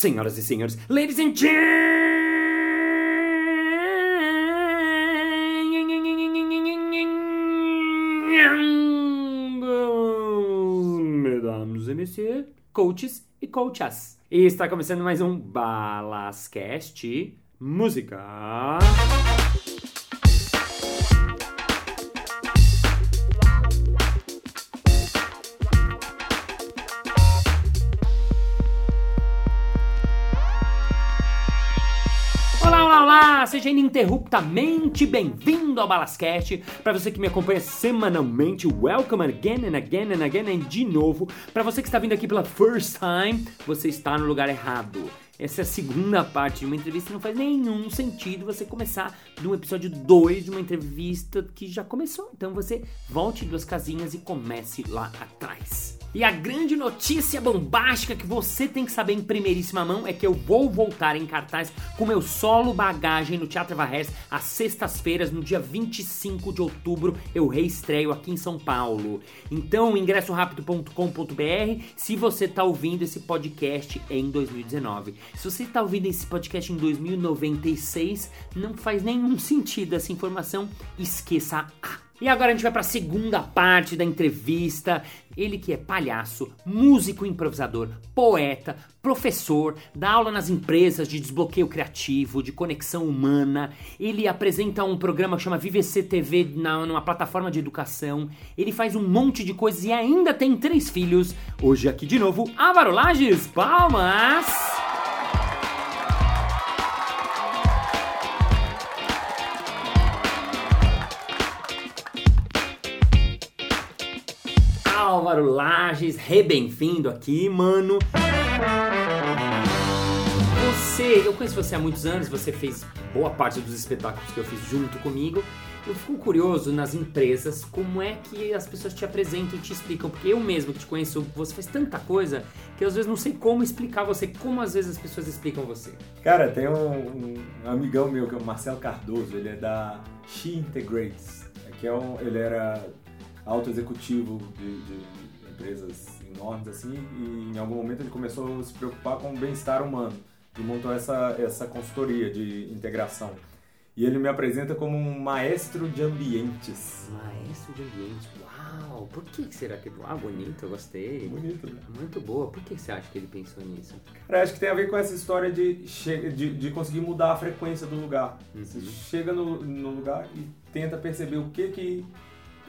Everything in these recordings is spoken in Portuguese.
Senhoras e senhores, ladies and gentlemen, mesdames et messieurs, coaches e coachas. E está começando mais um Balascast Música. Seja ininterruptamente bem-vindo ao Balascast. Para você que me acompanha semanalmente, welcome again and again and again and de novo. Para você que está vindo aqui pela first time, você está no lugar errado. Essa é a segunda parte de uma entrevista. Não faz nenhum sentido você começar de um episódio 2 de uma entrevista que já começou. Então você volte duas casinhas e comece lá atrás. E a grande notícia bombástica que você tem que saber em primeiríssima mão é que eu vou voltar em cartaz com meu solo bagagem no Teatro Varres às sextas-feiras, no dia 25 de outubro, eu reestreio aqui em São Paulo. Então, ingressorápido.com.br se você está ouvindo esse podcast em 2019. Se você está ouvindo esse podcast em 2096, não faz nenhum sentido essa informação, esqueça a e agora a gente vai para a segunda parte da entrevista. Ele que é palhaço, músico improvisador, poeta, professor, dá aula nas empresas de desbloqueio criativo, de conexão humana. Ele apresenta um programa que chama VVC TV na, numa plataforma de educação. Ele faz um monte de coisas e ainda tem três filhos. Hoje aqui de novo, Álvaro Lages, palmas! Álvaro Lages, re bem-vindo aqui, mano. Você, eu conheço você há muitos anos, você fez boa parte dos espetáculos que eu fiz junto comigo. Eu fico curioso nas empresas como é que as pessoas te apresentam e te explicam, porque eu mesmo que te conheço, você faz tanta coisa que eu, às vezes não sei como explicar você, como às vezes as pessoas explicam você. Cara, tem um, um amigão meu que é o Marcelo Cardoso, ele é da She Integrates, que é um, ele era alto executivo de, de empresas enormes assim e em algum momento ele começou a se preocupar com o bem-estar humano e montou essa, essa consultoria de integração. E ele me apresenta como um maestro de ambientes. Maestro de ambientes, uau! Por que será que. Ah, bonito, eu gostei. Bonito, né? Muito boa. Por que você acha que ele pensou nisso? Cara, acho que tem a ver com essa história de, che- de, de conseguir mudar a frequência do lugar. Você Uhum. chega no, no lugar e tenta perceber o que que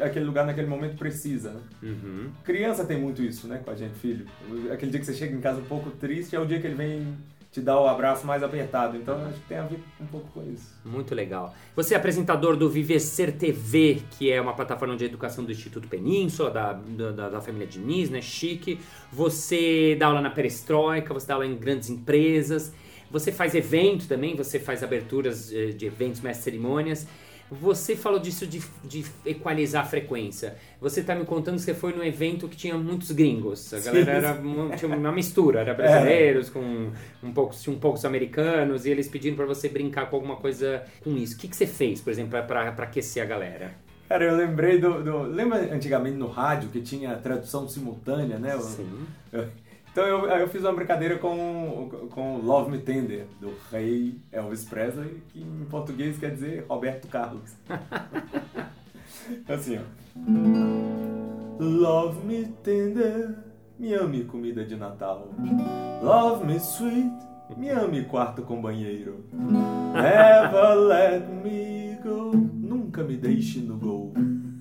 aquele lugar naquele momento precisa, né? Uhum. Criança tem muito isso, né, com a gente, filho. Aquele dia que você chega em casa um pouco triste é o dia que ele vem te dar o abraço mais apertado. Então acho que tem a ver um pouco com isso. Muito legal. Você é apresentador do Vivecer TV, que é uma plataforma de educação do Instituto Península, da, da, da família Diniz, né? Chique. Você dá aula na Perestroika, você dá aula em grandes empresas. Você faz evento também, você faz aberturas eh, de eventos, mestres cerimônias. Você falou disso de, de equalizar a frequência. Você tá me contando que você foi num evento que tinha muitos gringos. A galera era mu- tinha uma mistura, era brasileiros com um pouco, um poucos americanos e eles pedindo pra você brincar com alguma coisa com isso. O que, que você fez, por exemplo, pra aquecer a galera? Cara, eu lembrei do, do- Lembra antigamente no rádio que tinha tradução simultânea, né? Sim. eu- então eu, eu fiz uma brincadeira com, com Love Me Tender, do rei Elvis Presley, que em português quer dizer Roberto Carlos. assim, ó. Love me tender, me ame comida de Natal. Love me sweet, me ame quarto com banheiro. Never let me go, nunca me deixe no gol.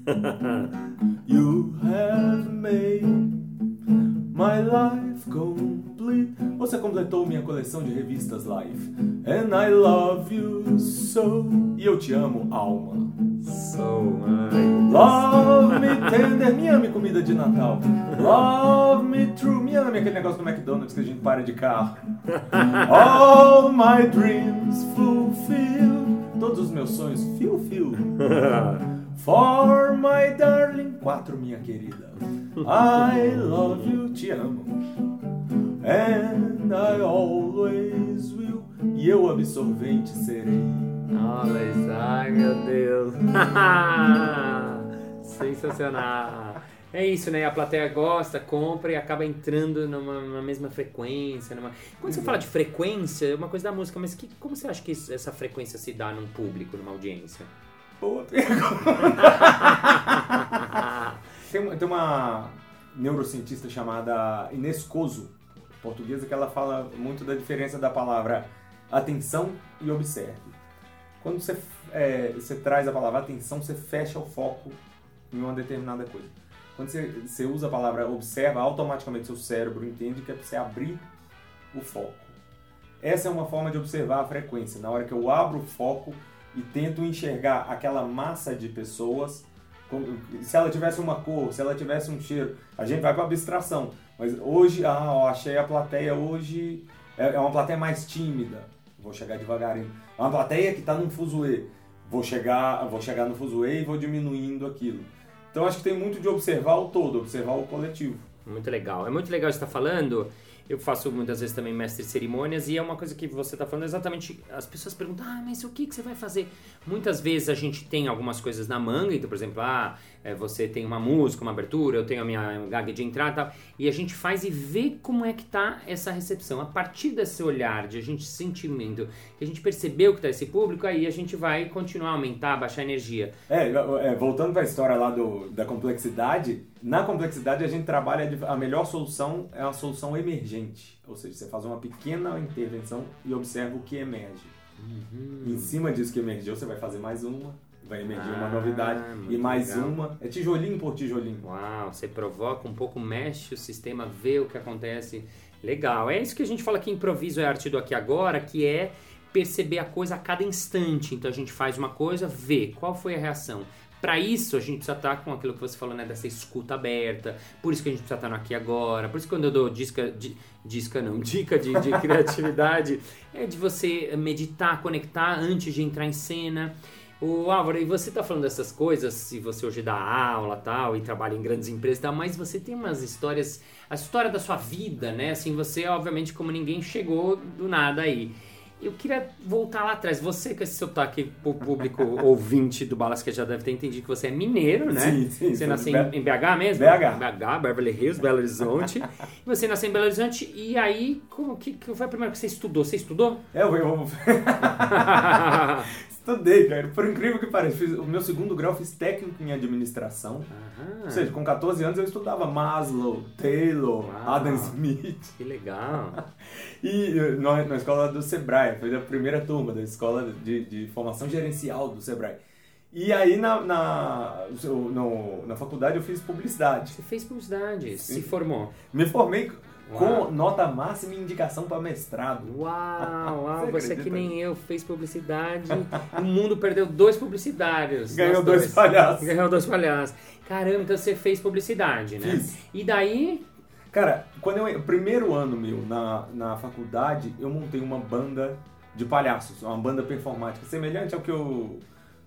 You have made my life complete. Você completou minha coleção de revistas Life. And I love you so. E eu te amo, alma. So, mãe. Love me tender, me ame comida de Natal. Love me true, me ame aquele negócio do McDonald's que a gente para de carro. All my dreams fulfill. Todos os meus sonhos fulfill. For my darling, quatro, minha querida. I love you, te amo. And I always will. E eu absorvente serei. Olha isso, ai meu Deus. Sensacional. É isso, né? A plateia gosta, compra e acaba entrando numa, numa mesma frequência. Numa... Quando você fala de frequência, é uma coisa da música, mas que, como você acha que isso- essa frequência se dá num público, numa audiência? Boa pergunta. tem, uma- tem uma neurocientista chamada Inês Coso, portuguesa, que ela fala muito da diferença da palavra atenção e observe. Quando você, é, você traz a palavra atenção, você fecha o foco em uma determinada coisa. Quando você, você usa a palavra observa, automaticamente seu cérebro entende que é para você abrir o foco. Essa é uma forma de observar a frequência. Na hora que eu abro o foco e tento enxergar aquela massa de pessoas, se ela tivesse uma cor, se ela tivesse um cheiro, a gente vai para abstração. Mas hoje, ah, eu achei a plateia hoje é é uma plateia mais tímida. Vou chegar devagarinho. É uma plateia que está num fuzuê. Vou chegar, vou chegar no fuzuê e vou diminuindo aquilo. Então acho que tem muito de observar o todo, observar o coletivo. Muito legal. É muito legal você estar falando. Eu faço muitas vezes também mestre de cerimônias e é uma coisa que você está falando exatamente. As pessoas perguntam, ah, mas o que, que você vai fazer? Muitas vezes a gente tem algumas coisas na manga, então, por exemplo, ah, é, você tem uma música, uma abertura, eu tenho a minha gag de entrada e tal, e a gente faz e vê como é que tá essa recepção. A partir desse olhar, de a gente sentimento, que a gente percebeu que tá esse público, aí a gente vai continuar a aumentar, baixar a energia. É, é, voltando para a história lá do, da complexidade, na complexidade a gente trabalha, a melhor solução é uma solução emergente. Ou seja, você faz uma pequena intervenção e observa o que emerge. Em cima disso que emergiu, você vai fazer mais uma, vai emergir uma Ah, novidade e mais legal. uma. É tijolinho por tijolinho. Uau, você provoca um pouco, mexe o sistema, vê o que acontece. Legal. É isso que a gente fala que improviso é arte do aqui agora, que é perceber a coisa a cada instante. Então a gente faz uma coisa, vê qual foi a reação. Para isso, a gente precisa estar com aquilo que você falou, né? Dessa escuta aberta. Por isso que a gente precisa estar no aqui agora. Por isso que quando eu dou disca, di, disca não, dica de, de criatividade, é de você meditar, conectar antes de entrar em cena. O Álvaro, e você tá falando dessas coisas, se você hoje dá aula tal, e trabalha em grandes empresas e tal, mas você tem umas histórias, a história da sua vida, né? Assim, você, obviamente, como ninguém chegou do nada aí. Eu queria voltar lá atrás. Você, com esse sotaque pro público ouvinte do Balas, que já deve ter entendido que você é mineiro, né? Sim, sim, Você nasceu em, em BH mesmo? BH. BH, Beverly Hills, Belo Horizonte. você nasceu em Belo Horizonte, e aí, como que, que foi a primeira que você estudou? Você estudou? É, eu, eu estudei, cara. Por incrível que pareça, fiz, o meu segundo grau eu fiz técnico em administração. Aham. Ou seja, com 14 anos eu estudava Maslow, Taylor, Uau. Adam Smith. Que legal. E eh, na, na escola do Sebrae, foi a primeira turma da escola de, de formação gerencial do Sebrae. E aí na, na, no- na faculdade eu fiz publicidade. Você fez publicidade, se formou. Me formei Uau. com nota máxima e indicação para mestrado. Uau, uau, Você você que nem eu, fez publicidade. o mundo perdeu dois publicitários. Ganhou nós dois palhaços. Ganhou dois palhaços. Caramba, então você fez publicidade, né? Fiz. E daí, Cara, quando eu primeiro ano meu na, na faculdade, eu montei uma banda de palhaços, uma banda performática, semelhante ao que o,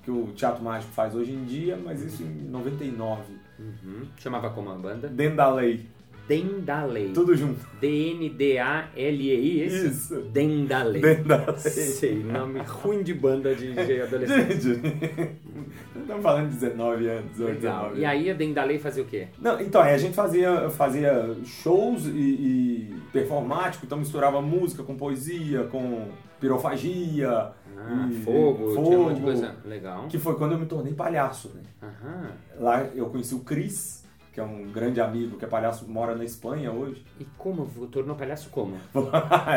que o Teatro Mágico faz hoje em dia, mas isso em 99. Uhum. chamava como a banda? Dentro da lei, Dendalei. tudo junto. D-N-D-A-L-E-I, esse? Isso. Dendalei. Dentro da lei. Sei, nome ruim de banda de, de adolescente. Gente, estamos falando de 19 anos, 18, Legal. 19 E aí a Dendalei fazia o quê? Não, então, a gente fazia, fazia shows e, e performático, então misturava música com poesia, com pirofagia, Ah, e- fogo, tinha um monte de fogo. coisa. Legal. que foi quando eu me tornei palhaço, né? Aham. Lá eu conheci o Cris, que é um grande amigo, que é palhaço, mora na Espanha hoje. E como? Tornou palhaço como?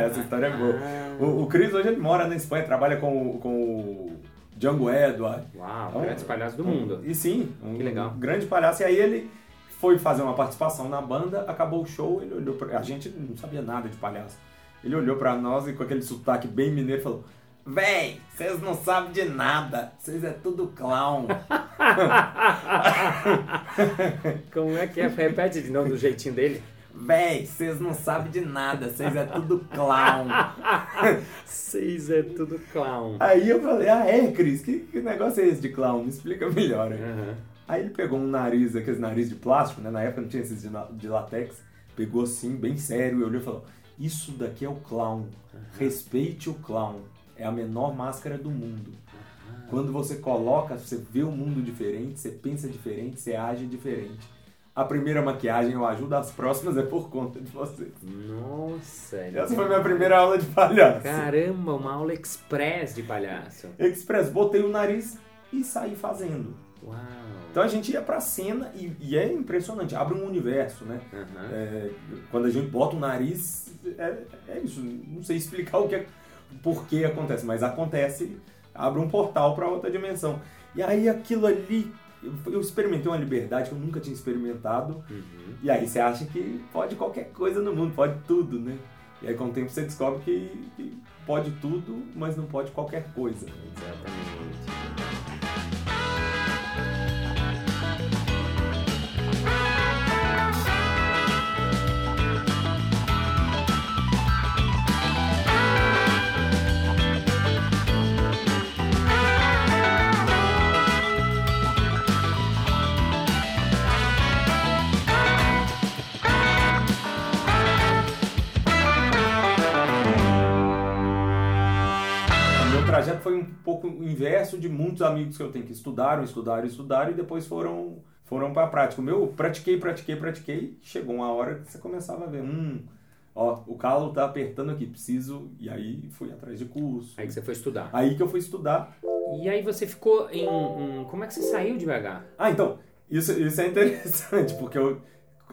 Essa história é boa. Ah. O, o Cris hoje ele mora na Espanha, trabalha com, o- com o Django Edward. Uau, Então, grandes palhaços do mundo. E sim, um Que legal. grande palhaço. E aí ele foi fazer uma participação na banda, acabou o show, ele olhou pra... A gente não sabia nada de palhaço. Ele olhou pra nós e com aquele sotaque bem mineiro falou: Véi, vocês não sabem de nada, vocês é tudo clown. Como é que é? Repete de novo do jeitinho dele. Véi, vocês não sabem de nada, vocês é tudo clown. Vocês é tudo clown. Aí eu falei, ah é, Cris, que, que negócio é esse de clown? Me explica melhor aí. Aham. Aí ele pegou um nariz, aqueles nariz de plástico, né? Na época não tinha esses de, de látex. Pegou assim, bem sério, e olhou e falou: Isso daqui é o clown. Respeite o clown. É a menor máscara do mundo. Quando você coloca, você vê o mundo diferente, você pensa diferente, você age diferente. a primeira maquiagem eu ajudo, as próximas é por conta de vocês. Nossa, Essa foi minha primeira aula de palhaço. Caramba, uma aula express de palhaço. Express, botei o nariz e saí fazendo. Uau. Então a gente ia pra cena e, e é impressionante, abre um universo, né? Aham. É, quando a gente bota o nariz, é, é isso. Não sei explicar o que é, por que acontece, mas acontece, abre um portal para outra dimensão. E aí aquilo ali, eu, experimentei uma liberdade que eu nunca tinha experimentado. Uhum. E aí você acha que pode qualquer coisa no mundo, pode tudo, né? E aí com o tempo você descobre que, que pode tudo, mas não pode qualquer coisa. Exatamente. Trajeto foi um pouco o inverso de muitos amigos que eu tenho que estudaram, estudaram, estudaram e depois foram foram para a prática. O meu, pratiquei, pratiquei, pratiquei, chegou uma hora que você começava a ver, hum, ó, o calo tá apertando aqui, preciso, e aí fui atrás de curso. Aí que você foi estudar. Aí que eu fui estudar. E aí você ficou em, em- Como é que você saiu de BH? Ah, então, isso, isso é interessante, porque eu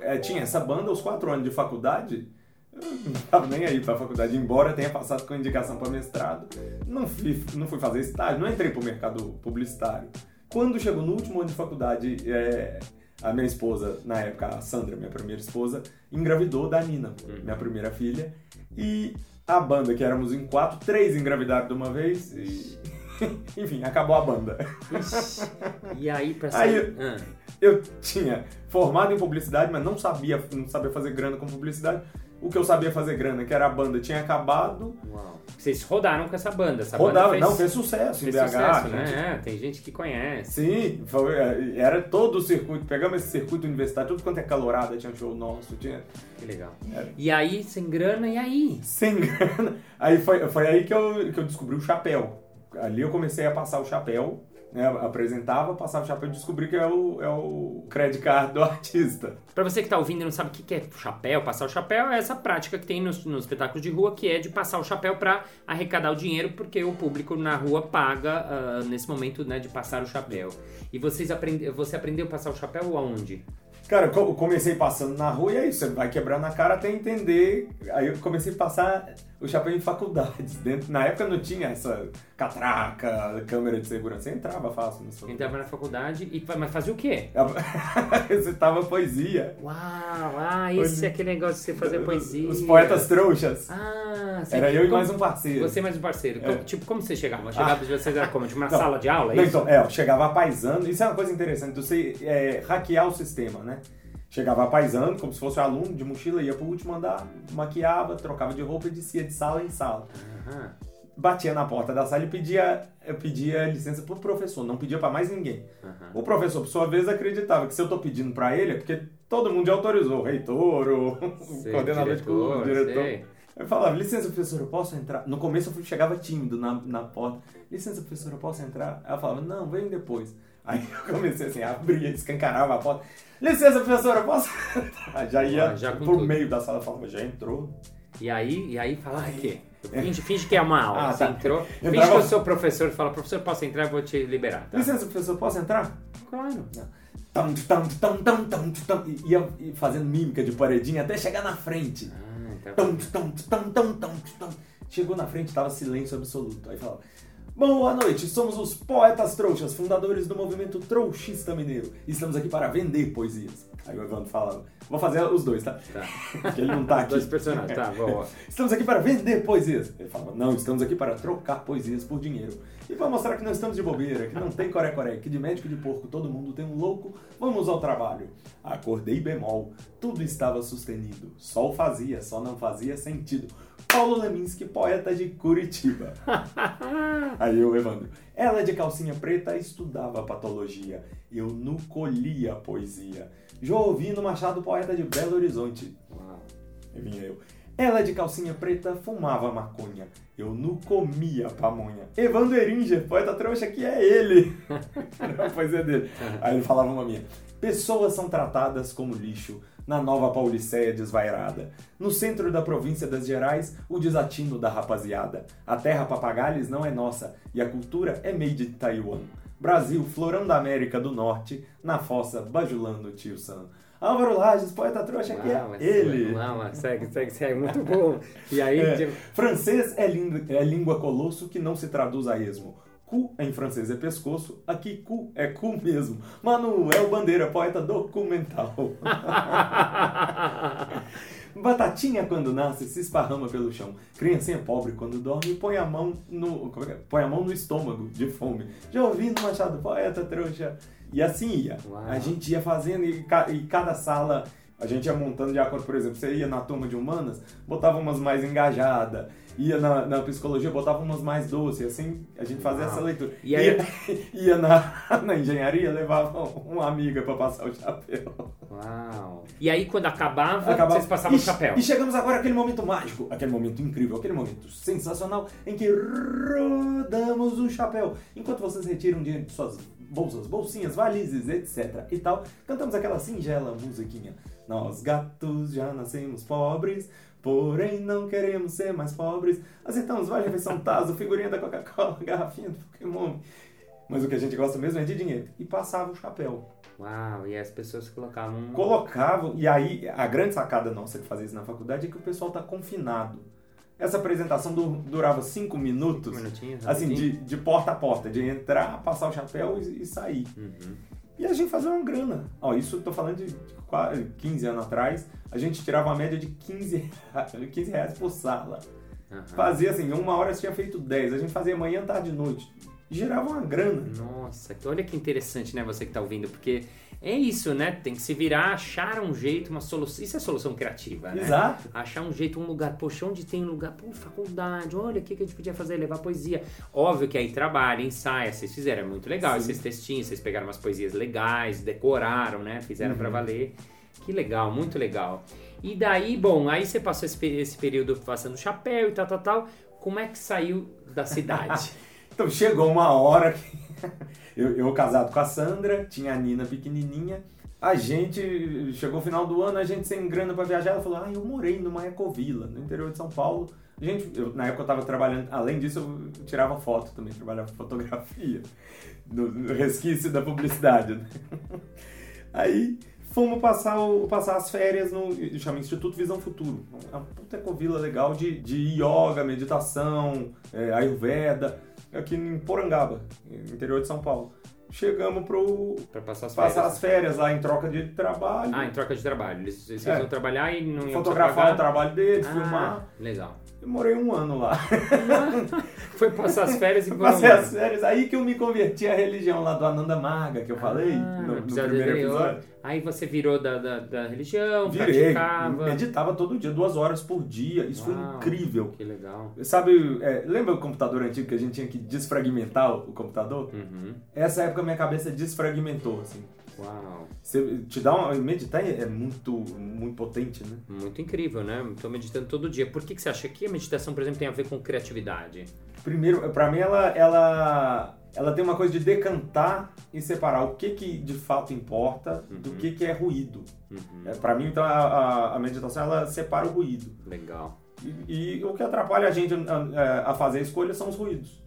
é, tinha essa banda aos quatro anos de faculdade, eu não tava nem aí pra faculdade, embora tenha passado com indicação para mestrado, não fui, não fui fazer estágio, não entrei pro mercado publicitário. Quando chegou no último ano de faculdade, é, a minha esposa, na época, a Sandra, minha primeira esposa, engravidou da Nina, minha primeira filha, e a banda, que éramos em quatro, três engravidaram de uma vez, e... Enfim, acabou a banda. Ixi. E aí pra Aí sair. Ah, eu tinha formado em publicidade, mas não sabia, não sabia fazer grana com publicidade. O que eu sabia fazer grana, que era a banda, tinha acabado. uau. Vocês rodaram com essa banda. Essa rodava, banda fez, não, fez sucesso em fez BH. sucesso, gente. né? É, tem gente que conhece. Sim, foi- era todo o circuito. Pegamos esse circuito universitário, tudo quanto é calorada, tinha show nosso, tinha. Que legal. É. E aí, sem grana, e aí? Sem grana. Aí foi, foi aí que eu, que eu descobri o chapéu. Ali eu comecei a passar o chapéu, né? Apresentava, passava o chapéu e descobri que é o, é o credit card do artista. Pra você que tá ouvindo e não sabe o que é chapéu, passar o chapéu, é essa prática que tem nos, nos espetáculos de rua, que é de passar o chapéu pra arrecadar o dinheiro, porque o público na rua paga ah, nesse momento né, de passar o chapéu. E vocês aprende, você aprendeu a passar o chapéu aonde? Cara, eu comecei passando na rua e é isso, você vai quebrando a cara até entender. Aí eu comecei a passar o chapéu em faculdades. Dentro, na época não tinha essa catraca, câmera de segurança. Você entrava fácil nisso. Entrava na faculdade e mas fazia o quê? Recitava poesia. Uau, ah, esse é aquele negócio de você fazer poesia. Os poetas trouxas. Ah, sim. Era eu e Como- mais um parceiro. Você mais um parceiro. É. Como- tipo, como você chegava? Chegava de vocês era como? De uma Não. sala de aula? é Não, isso? então, é, eu chegava apaisando. Isso é uma coisa interessante, você é, hackear o sistema, né? Chegava apaisando, como se fosse um aluno de mochila, ia pro último andar, maquiava, trocava de roupa e descia de sala em sala. Aham. batia na porta da sala e pedia, pedia licença pro professor, não pedia pra mais ninguém. Aham. O professor, por sua vez, acreditava que se eu tô pedindo pra ele é porque todo mundo já autorizou, o reitor, o, o Sei, coordenador de curso, o diretor. sei. Eu falava, licença, professor, eu posso entrar? No começo eu chegava tímido na, na porta. Licença, professor, eu posso entrar? Ela falava, não, vem depois. Aí eu comecei assim, abria, escancarava a porta. Licença, professor, eu posso entrar? Já ia Ah, já por tudo. meio da sala, falava, já entrou. E aí, e aí falava o quê? Finge, finge que é uma aula. Ah, você tá. entrou. Finge Entrava- que eu sou professor e fala, professor, posso entrar? Eu vou te liberar. Tá? Licença, professor, posso entrar? Claro. Tam, tam, tam, tam, e ia fazendo mímica de paredinha até chegar na frente. Ah, então. Tam, tam, tam, tam, tam, tam. Chegou na frente, tava silêncio absoluto. Aí falava: Boa noite, somos os Poetas Trouxas, fundadores do movimento Trouxista Mineiro. E estamos aqui para vender poesias. Aí o Evandro falava: Vou fazer os dois, tá? Tá. Porque ele não tá aqui. Dois personagens, tá, boa. Estamos aqui para vender poesias. Ele falava, não, estamos aqui para trocar poesias por dinheiro. E para mostrar que não estamos de bobeira, que não tem coré-coré, que de médico de porco todo mundo tem um louco, vamos ao trabalho. Acordei bemol, tudo estava sustenido. Sol fazia, só não fazia sentido. Paulo Leminski, poeta de Curitiba. Aí o Evandro. Ela de calcinha preta estudava patologia. Eu nu colhia poesia. Jovino Machado, poeta de Belo Horizonte. Uau. Aí vinha eu. Ela de calcinha preta fumava maconha. Eu não comia pamonha. Evandro Eringer, poeta trouxa, que é ele. Era a poesia dele. Aí ele falava uma minha. Pessoas são tratadas como lixo na Nova Pauliceia desvairada. No centro da província das Gerais, o desatino da rapaziada. A terra papagales não é nossa e a cultura é made in Taiwan. Brasil, florão da América do Norte, na fossa bajulando o tio Sam. Álvaro Lages, poeta trouxa, que é ele. Uau, segue, segue, segue, muito bom. E aí... É, de- Francês é, língua- é língua colosso que não se traduz a esmo. Cu em francês é pescoço, aqui cu é cu mesmo. Manuel Bandeira, poeta documental. Batatinha quando nasce se esparrama pelo chão. Criancinha pobre quando dorme põe a mão no é é? põe a mão no estômago de fome. Já ouvindo Machado poeta trouxa e assim ia. Uau. A gente ia fazendo e, ca- e cada sala a gente ia montando de acordo, por exemplo, você ia na turma de humanas, botava umas mais engajadas, ia na, na psicologia, botava umas mais doces, assim a gente fazia Uau. essa leitura. E aí- Ia, ia na, na engenharia, levava uma amiga pra passar o chapéu. Uau. E aí, quando acabava, Acabava- vocês passavam e, o chapéu. E chegamos agora àquele momento mágico, aquele momento incrível, aquele momento sensacional em que rodamos o chapéu. Enquanto vocês retiram dinheiro de suas bolsas, bolsinhas, valizes, etc. e tal, cantamos aquela singela musiquinha. Nós gatos já nascemos pobres, porém não queremos ser mais pobres. Aceitamos vale refeição Tazo, figurinha da Coca-Cola, garrafinha do Pokémon. Mas o que a gente gosta mesmo é de dinheiro. E passava o chapéu. Uau, e as pessoas colocavam... Colocavam, e aí a grande sacada nossa de fazer isso na faculdade é que o pessoal tá confinado. Essa apresentação du- durava cinco minutos, minutinho, assim, de, de porta a porta, de entrar, passar o chapéu e, e sair. Uhum. E a gente fazia uma grana. Ó, isso eu tô falando de quase 15 anos atrás, a gente tirava uma média de 15, rea- 15 reais por sala. Aham. Fazia assim, uma hora você tinha feito 10, a gente fazia manhã, tarde e noite. E gerava uma grana. Nossa, olha que interessante, né, você que tá ouvindo, porque é isso, né? Tem que se virar, achar um jeito, uma solução. Isso é solução criativa, né? Exato. Achar um jeito, um lugar. Poxa, onde tem um lugar? Pô, faculdade, olha o que, que a gente podia fazer, levar poesia. Óbvio que aí trabalha, ensaia, vocês fizeram, é muito legal. Sim. Esses textinhos, vocês pegaram umas poesias legais, decoraram, né? Fizeram Uhum. pra valer. Que legal, muito legal. E daí, bom, aí você passou esse, esse período passando chapéu e tal, tal, tal. Como é que saiu da cidade? Então chegou uma hora que eu, eu casado com a Sandra, tinha a Nina pequenininha. A gente chegou o final do ano, a gente sem grana pra viajar, ela falou: "Ah, eu morei numa ecovila, no interior de São Paulo". A gente, eu- na época eu tava trabalhando, além disso eu tirava foto também, trabalhava fotografia, no, no resquício da publicidade. né? Aí fomos passar, o- passar as férias no chama Instituto Visão Futuro. É uma puta ecovila legal de, de yoga, meditação, é, ayurveda, aqui em Porangaba, interior de São Paulo. Chegamos pro pra passar as férias? passar as férias lá em troca de trabalho, Ah, em troca de trabalho. Eles, vocês É. iam trabalhar e não iam fotografar o trabalho deles, Ah, filmar. legal. Eu morei um ano lá. Foi passar as férias e Passei as férias, aí que eu me converti à religião lá do Ananda Marga, que eu falei Ah, no, no episódio primeiro episódio. Aí você virou da, da, da religião, Virei, praticava. meditava todo dia, duas horas por dia. Isso Uau. foi incrível. Que legal. Sabe, é, lembra o computador antigo que a gente tinha que desfragmentar o computador? Uhum. Essa época minha cabeça desfragmentou, assim. Uau. Você te dá uma. Meditar é muito, muito potente, né? Muito incrível, né? Tô meditando todo dia. Por que, que você acha que a meditação, por exemplo, tem a ver com criatividade? Primeiro, pra mim, ela, ela, ela tem uma coisa de decantar e separar o que, que de fato importa do Uhum. que, que é ruído. Uhum. É, pra mim, então, a, a- a meditação ela separa o ruído. Legal. E, e o que atrapalha a gente a, a fazer a escolha são os ruídos.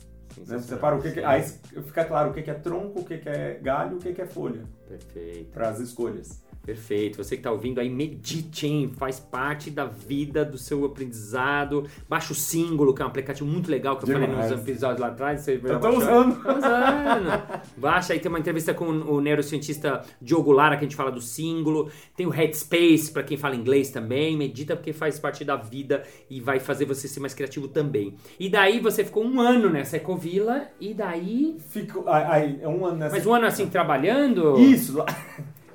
Né? Separa o que, que aí fica claro o que, que é tronco, o que, que é galho, o que, que é folha Perfeito. para as escolhas. Perfeito. Você que está ouvindo aí, medite, hein? Faz parte da vida, do seu aprendizado. Baixa o símbolo, que é um aplicativo muito legal que eu falei Demais. nos episódios lá atrás. Você Eu tô usando. Tá usando. Baixa aí, tem uma entrevista com o neurocientista Diogo Lara, que a gente fala do símbolo. Tem o Headspace, para quem fala inglês também. Medita porque faz parte da vida e vai fazer você ser mais criativo também. E daí você ficou um ano nessa ecovila e daí... Fico, aí, é um ano nessa. Mas um ano assim, trabalhando? Isso,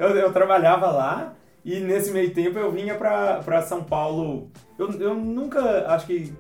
eu, eu trabalhava lá e nesse meio tempo eu vinha pra, pra São Paulo. Eu, eu nunca, acho que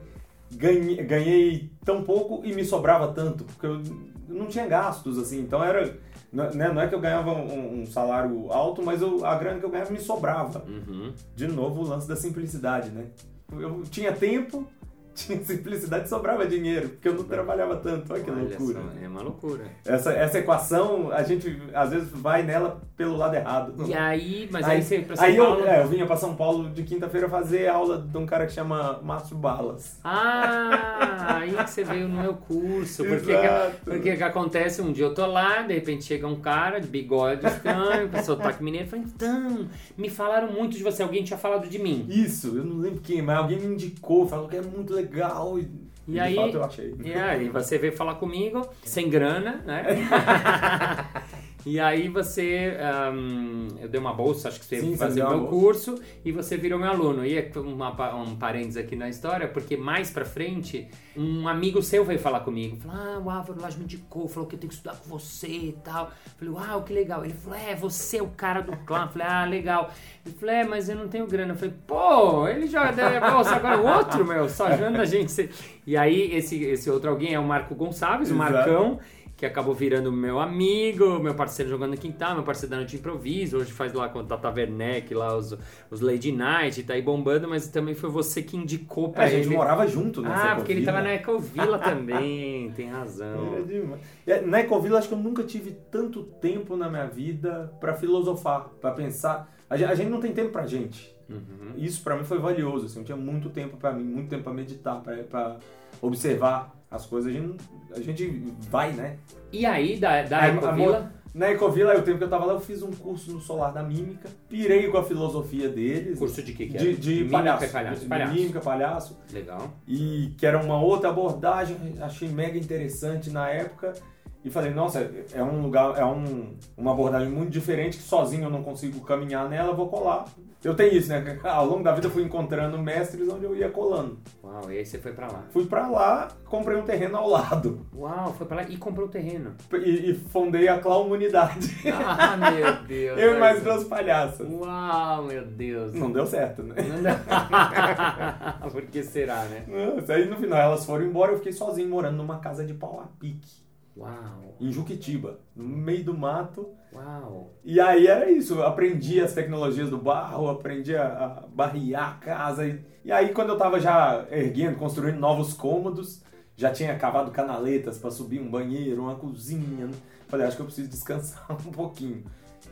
ganhei, ganhei tão pouco e me sobrava tanto, porque eu não tinha gastos, assim, então era. Não é- né, não é que eu ganhava um, um salário alto, mas eu- a grana que eu ganhava me sobrava. Uhum. De novo, o lance da simplicidade, né? Eu tinha tempo, tinha simplicidade, sobrava dinheiro, porque eu não trabalhava tanto. Olha que Olha loucura. só, é uma loucura. Essa, essa equação, a gente às vezes vai nela pelo lado errado. E aí, mas aí, aí, você pra São aí Paulo... eu, é, eu vinha pra São Paulo de quinta-feira fazer aula de um cara que chama Márcio Balas. Ah, aí que você veio no meu curso. Porque, Exato. que, porque que acontece? Um dia eu tô lá, de repente chega um cara de bigode estranho, com sotaque mineiro, fala, então, me falaram muito de você, alguém tinha falado de mim. Isso, eu não lembro quem, mas alguém me indicou, falou que é muito legal. E, E de aí- fato eu achei. E aí você veio falar comigo, sem grana, né? E aí você, ahm, eu dei uma bolsa, acho que você Sim, fazer o meu curso e você virou meu aluno. E é uma, um parênteses aqui na história, porque mais pra frente, um amigo seu veio falar comigo. Falou, ah, o Álvaro Lage me indicou, falou que eu tenho que estudar com você e tal. Falei, uau, que legal. Ele falou, é, você é o cara do clã. Falei, ah, legal. Ele falou, é, mas eu não tenho grana. Eu falei, pô, ele já deu a bolsa, agora o outro, meu, só ajudando a gente. E aí, esse, esse outro alguém é o Marco Gonçalves, o Exato. Marcão que acabou virando meu amigo, meu parceiro jogando no quintal, meu parceiro da noite de improviso, hoje faz lá com o Tata Werneck, lá os, os Lady Night, tá aí bombando, mas também foi você que indicou pra É, a gente ele. morava junto nessa Ah, porque ele tava na Ecovila. Ecovila também, tem razão. Demais. E, Na Ecovila, acho que eu nunca tive tanto tempo na minha vida pra filosofar, pra pensar. A gente, a gente não tem tempo pra gente. Uhum. Isso pra mim foi valioso. Assim, eu tinha muito tempo pra mim, muito tempo pra meditar, pra, pra observar as coisas. A gente, a gente vai, né? E aí, da, da Aí, Ecovila, amor, Na Ecovila, o tempo que eu tava lá, eu fiz um curso no Solar da Mímica, pirei com a filosofia deles. curso de que que é? de, de Mímica palhaço. palhaço. De palhaço. mímica, palhaço. Legal. E que era uma outra abordagem, achei mega interessante na época. E falei, nossa, é um lugar, é um, uma abordagem muito diferente que sozinho eu não consigo caminhar nela, vou colar. Eu tenho isso, né? Ao longo da vida eu fui encontrando mestres onde eu ia colando. Uau, e aí você foi pra lá. Fui pra lá, comprei um terreno ao lado Uau, foi pra lá e comprou o terreno. e, e fundei a Clowmunidade. Ah, meu Deus. eu e mais olha. duas palhaças. Uau, meu Deus. Não deu certo, né? Não dá. Por que será, né? Nossa, aí no final elas foram embora, eu fiquei sozinho morando numa casa de pau a pique, Uau, em Juquitiba, no meio do mato. uau. E aí era isso, eu aprendi as tecnologias do barro, aprendi a, a barrear a casa. E, e aí quando eu tava já erguendo, construindo novos cômodos, já tinha cavado canaletas para subir um banheiro, uma cozinha. né? Falei, acho que eu preciso descansar um pouquinho.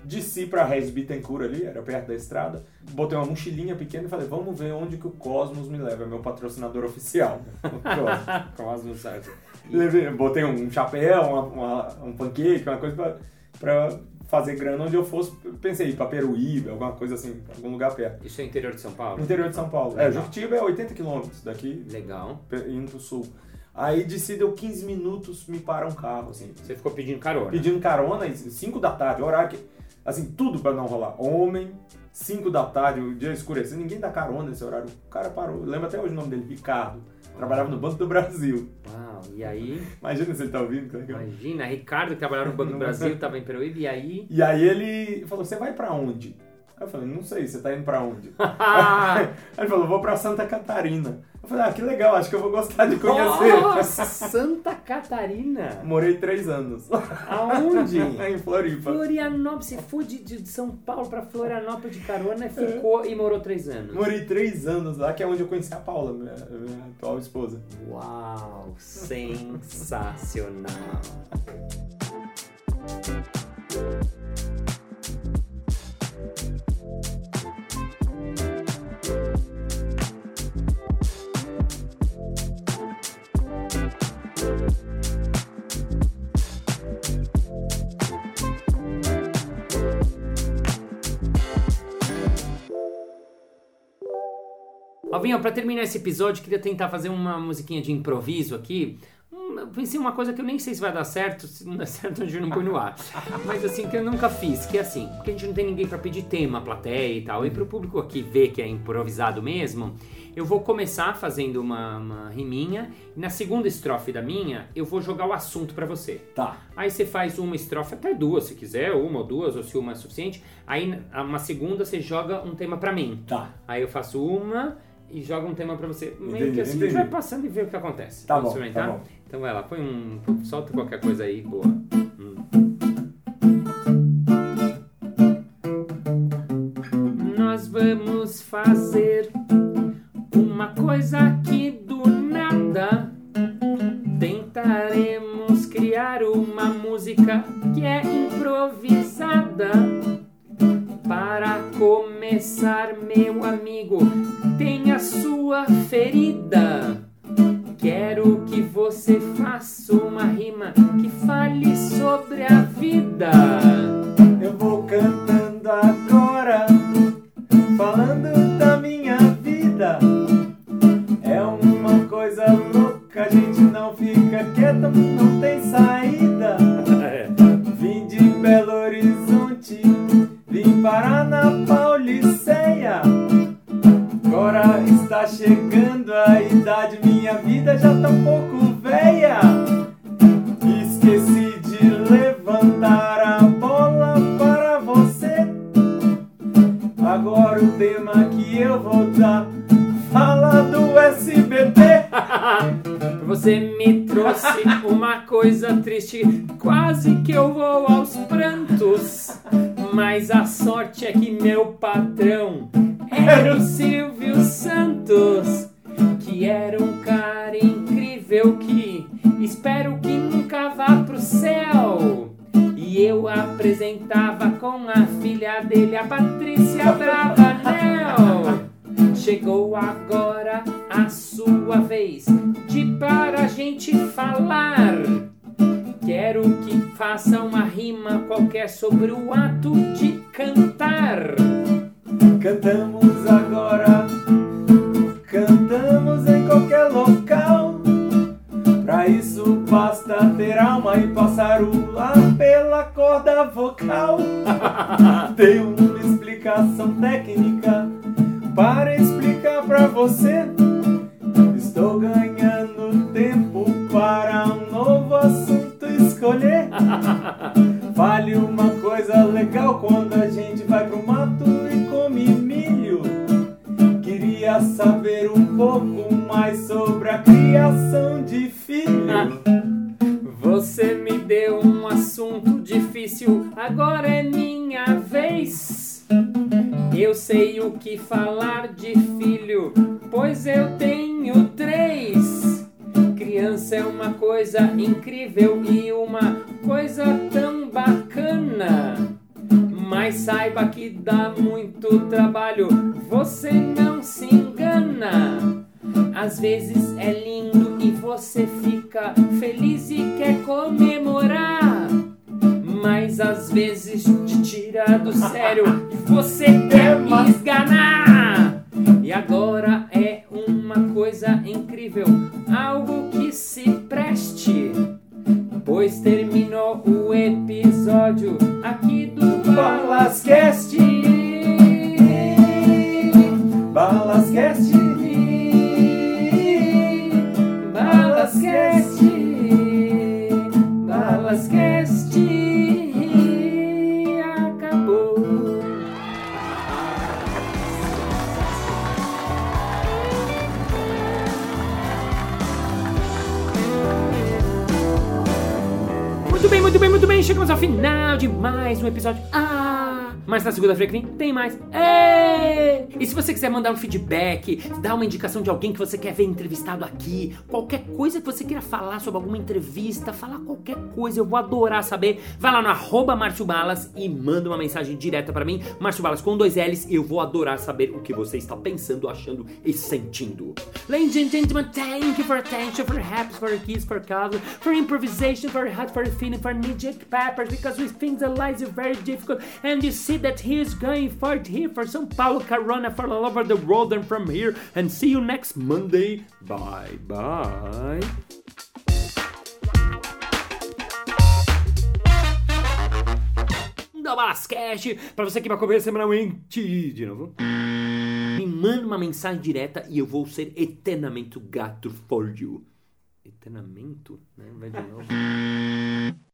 Desci pra Regis Bittencourt ali, era perto da estrada. Botei uma mochilinha pequena e falei, vamos ver onde que o Cosmos me leva, é meu patrocinador oficial. O Cosmos. Cosmos, sabe? Levei- Botei um chapéu, uma, uma- um pancake, uma coisa pra, pra fazer grana onde eu fosse. Pensei, pra Peruíbe, alguma coisa assim, algum lugar perto. Isso é interior de São Paulo? Interior de São Paulo. É, Legal. Juquitiba é 80 quilômetros daqui, Legal. indo pro sul. Aí desci, deu 15 minutos, me para um carro, assim. Você ficou pedindo carona. Pedindo carona, 5 da tarde, horário que. Assim, tudo pra não rolar. Homem, 5 da tarde, o dia escurecendo, ninguém dá carona nesse horário. O cara parou. Eu lembro até hoje o nome dele, Ricardo. Trabalhava no Banco do Brasil. Uau, e aí? Imagina se ele tá ouvindo. Imagina, Ricardo que trabalhava no Banco do Brasil, tava em Peruíbe, e aí? E aí ele falou, você vai pra onde? Aí eu falei, não sei, você tá indo pra onde? Aí ele falou, vou pra Santa Catarina. Eu falei, ah, que legal, acho que eu vou gostar de conhecer. Nossa, Santa Catarina! Morei três anos. Aonde? em Floripa. Florianópolis, você foi de, de São Paulo pra Florianópolis de carona, ficou e morou três anos. Morei três anos lá, que é onde eu conheci a Paula, minha, minha atual esposa. Uau, sensacional. Alvinho, pra terminar esse episódio, queria tentar fazer uma musiquinha de improviso aqui. Hum, Eu pensei uma coisa que eu nem sei se vai dar certo, se não der certo a gente não põe no ar. Mas assim, que eu nunca fiz, que é assim, porque a gente não tem ninguém pra pedir tema, plateia e tal. E pro público aqui ver que é improvisado mesmo, eu vou começar fazendo uma, uma riminha. E na segunda estrofe da minha, eu vou jogar o assunto pra você. Tá. Aí você faz uma estrofe, até duas se quiser, uma ou duas, ou se uma é suficiente. Aí uma segunda você joga um tema pra mim. Tá. Aí eu faço uma e jogo um tema pra você. Meio que assim, a entendi. gente vai passando e vê o que acontece. Tá Vamos bom, tá bom. Então vai lá, põe um. Solta qualquer coisa aí, boa. Hum. Nós vamos fazer uma que Agora o tema que eu vou dar fala do SBT. Você me trouxe uma coisa triste, quase que eu vou aos prantos. Mas a sorte é que meu patrão era o Silvio Santos, que era um cara incrível que espero que nunca vá pro céu. E eu apresentava com a filha dele, a Patrícia Bravanel. Chegou agora a sua vez de para a gente falar. Quero que faça uma rima qualquer sobre o ato de cantar. Cantamos agora, cantamos em qualquer local. Pra isso basta ter alma e passar o ar corda vocal. Tem uma explicação técnica para explicar pra você. Estou ganhando tempo para um novo assunto escolher. Vale uma coisa legal quando a gente vai pro mato e come milho. Queria saber um pouco mais sobre a criação coisa incrível e uma coisa tão bacana. Mas saiba que dá muito trabalho, você não se engana. Às vezes é lindo e você fica feliz e quer comemorar. Mas às vezes te tira do sério e você quer me esganar. E agora coisa incrível, algo que se preste. Pois terminou o episódio aqui do Balascast. Balascast. Chegamos ao final de mais um episódio. Ah! Mas na segunda-feira que vem tem mais. Ê! E se você quiser mandar um feedback, dar uma indicação de alguém que você quer ver entrevistado aqui, qualquer coisa que você queira falar sobre alguma entrevista, falar qualquer coisa, eu vou adorar saber. Vai lá no arroba Márcio Balas e manda uma mensagem direta pra mim, Márcio Balas com dois L's. Eu vou adorar saber o que você está pensando, achando e sentindo. Ladies and gentlemen, thank you for attention, for happy, for kiss, for cover, for improvisation, for hot, for feeling, for knee-jerk peppers, because we think the lives are very difficult, and you see that he is going for here for São Paulo, Carona, for all over the world, and from here, and see you next Monday. Bye bye. Da Balascast, pra você que vai comer semanalmente de novo. Me manda uma mensagem direta e eu vou ser eternamente gato for you. Eternamente, né? Vai de novo.